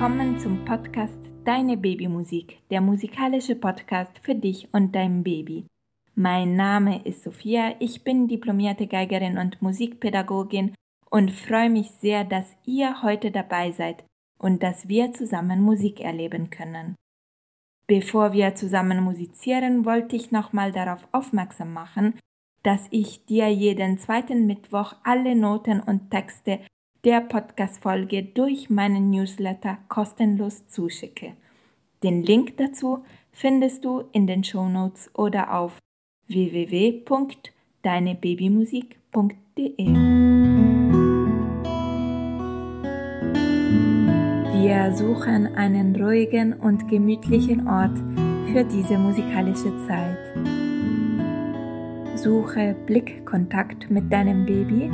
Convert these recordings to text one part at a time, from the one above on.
willkommen zum Podcast Deine Babymusik, der musikalische Podcast für dich und dein Baby. Mein Name ist Sophia, ich bin diplomierte Geigerin und Musikpädagogin und freue mich sehr, dass ihr heute dabei seid und dass wir zusammen Musik erleben können. Bevor wir zusammen musizieren, wollte ich nochmal darauf aufmerksam machen, dass ich dir jeden zweiten Mittwoch alle Noten und Texte der Podcast-Folge durch meinen Newsletter kostenlos zuschicke. Den Link dazu findest du in den Show Notes oder auf www.deinebabymusik.de. Wir suchen einen ruhigen und gemütlichen Ort für diese musikalische Zeit. Suche Blickkontakt mit deinem Baby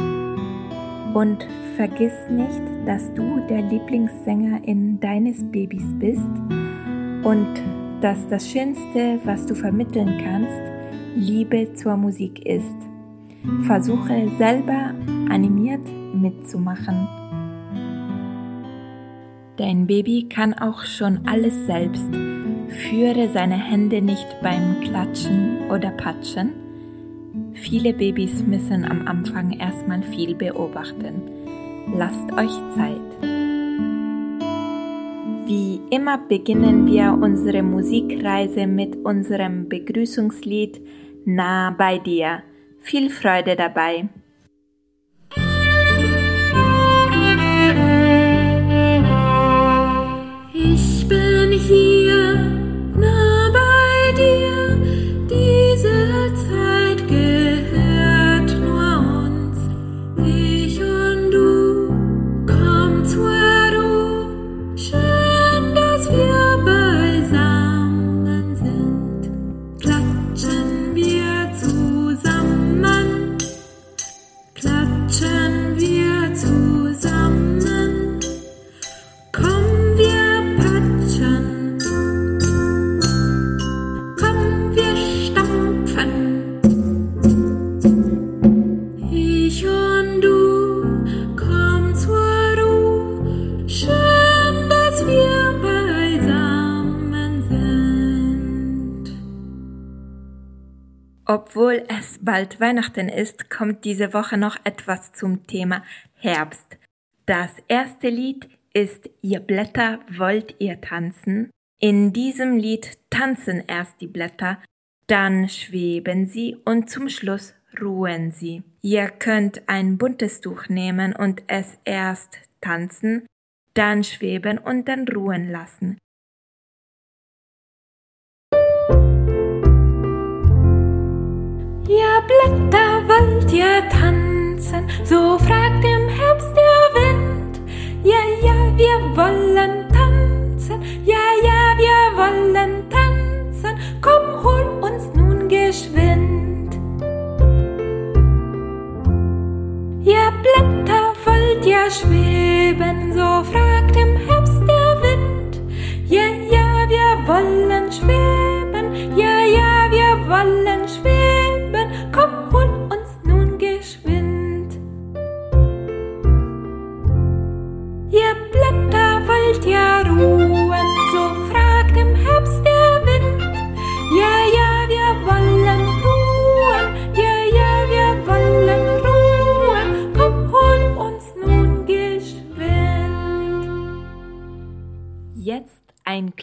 und vergiss nicht, dass du der Lieblingssängerin deines Babys bist und dass das Schönste, was du vermitteln kannst, Liebe zur Musik ist. Versuche selber animiert mitzumachen. Dein Baby kann auch schon alles selbst. Führe seine Hände nicht beim Klatschen oder Patschen Viele Babys müssen am Anfang erstmal viel beobachten. Lasst euch Zeit. Wie immer beginnen wir unsere Musikreise mit unserem Begrüßungslied Nah bei dir. Viel Freude dabei. Obwohl es bald Weihnachten ist, kommt diese Woche noch etwas zum Thema Herbst. Das erste Lied ist Ihr Blätter wollt ihr tanzen. In diesem Lied tanzen erst die Blätter, dann schweben sie und zum Schluss ruhen sie. Ihr könnt ein buntes Tuch nehmen und es erst tanzen, dann schweben und dann ruhen lassen. Ihr Blätter wollt ihr tanzen, so fragt im Herbst der Wind. Ja, ja, wir wollen tanzen, ja, ja, wir wollen tanzen, komm, hol uns nun geschwind. Ihr Blätter wollt ihr schweben,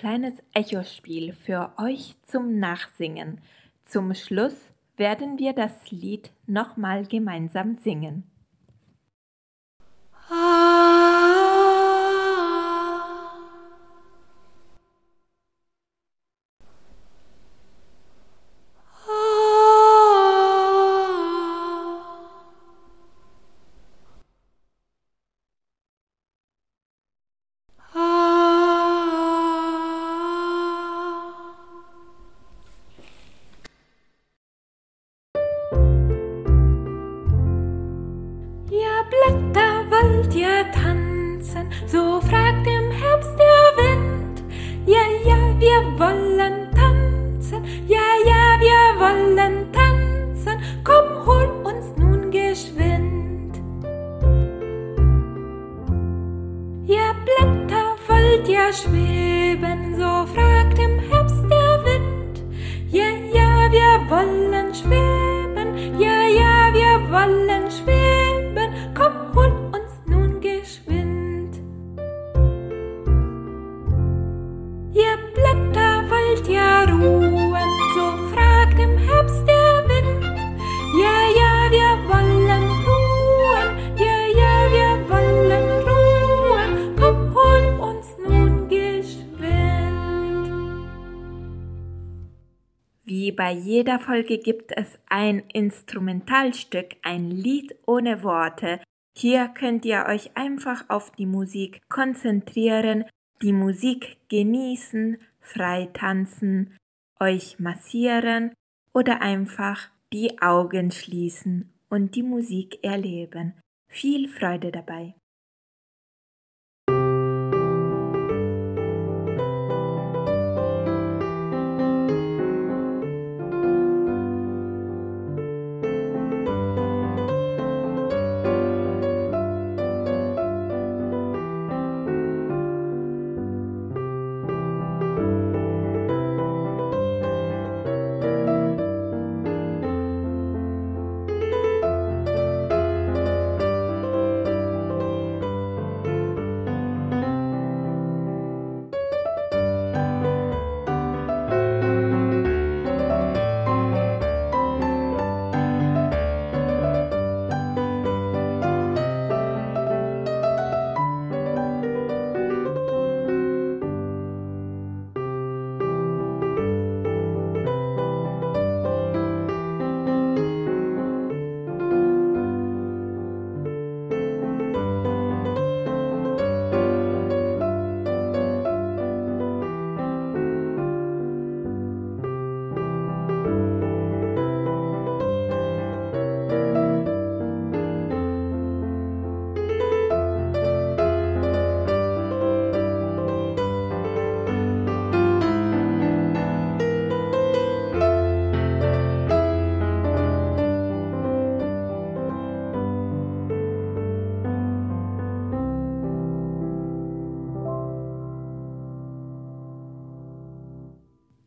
kleines Echospiel für euch zum Nachsingen. Zum Schluss werden wir das Lied nochmal gemeinsam singen. Wollen schweben, ja, ja, wir wollen Wie bei jeder Folge gibt es ein Instrumentalstück, ein Lied ohne Worte. Hier könnt ihr euch einfach auf die Musik konzentrieren, die Musik genießen, frei tanzen, euch massieren oder einfach die Augen schließen und die Musik erleben. Viel Freude dabei.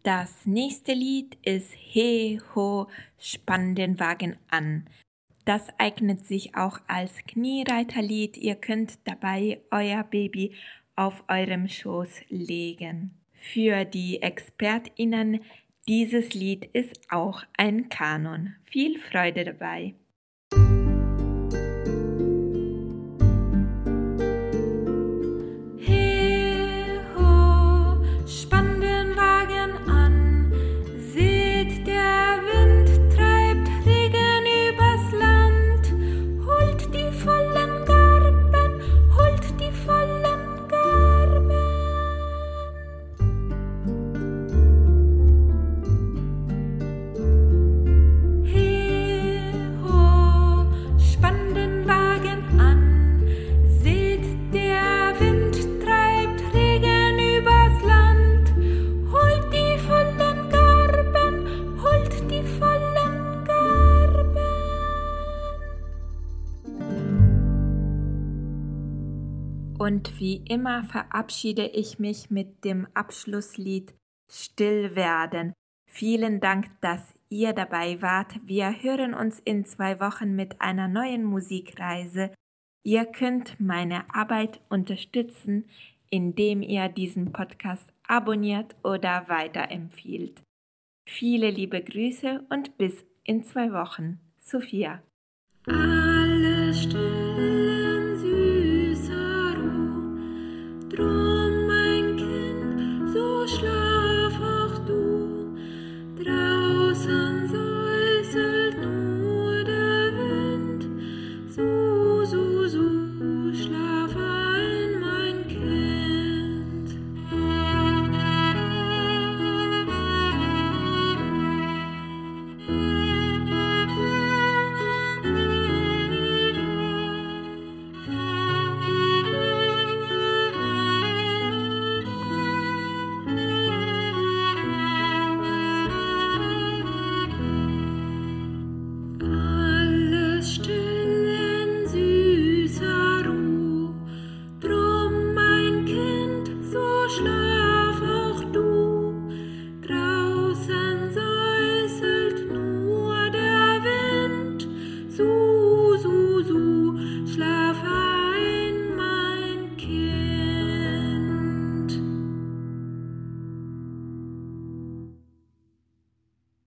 Das nächste Lied ist He Ho, spann den Wagen an. Das eignet sich auch als Kniereiterlied. Ihr könnt dabei euer Baby auf eurem Schoß legen. Für die ExpertInnen, dieses Lied ist auch ein Kanon. Viel Freude dabei. Und wie immer verabschiede ich mich mit dem Abschlusslied Still werden. Vielen Dank, dass ihr dabei wart. Wir hören uns in zwei Wochen mit einer neuen Musikreise. Ihr könnt meine Arbeit unterstützen, indem ihr diesen Podcast abonniert oder weiterempfiehlt. Viele liebe Grüße und bis in zwei Wochen. Sophia.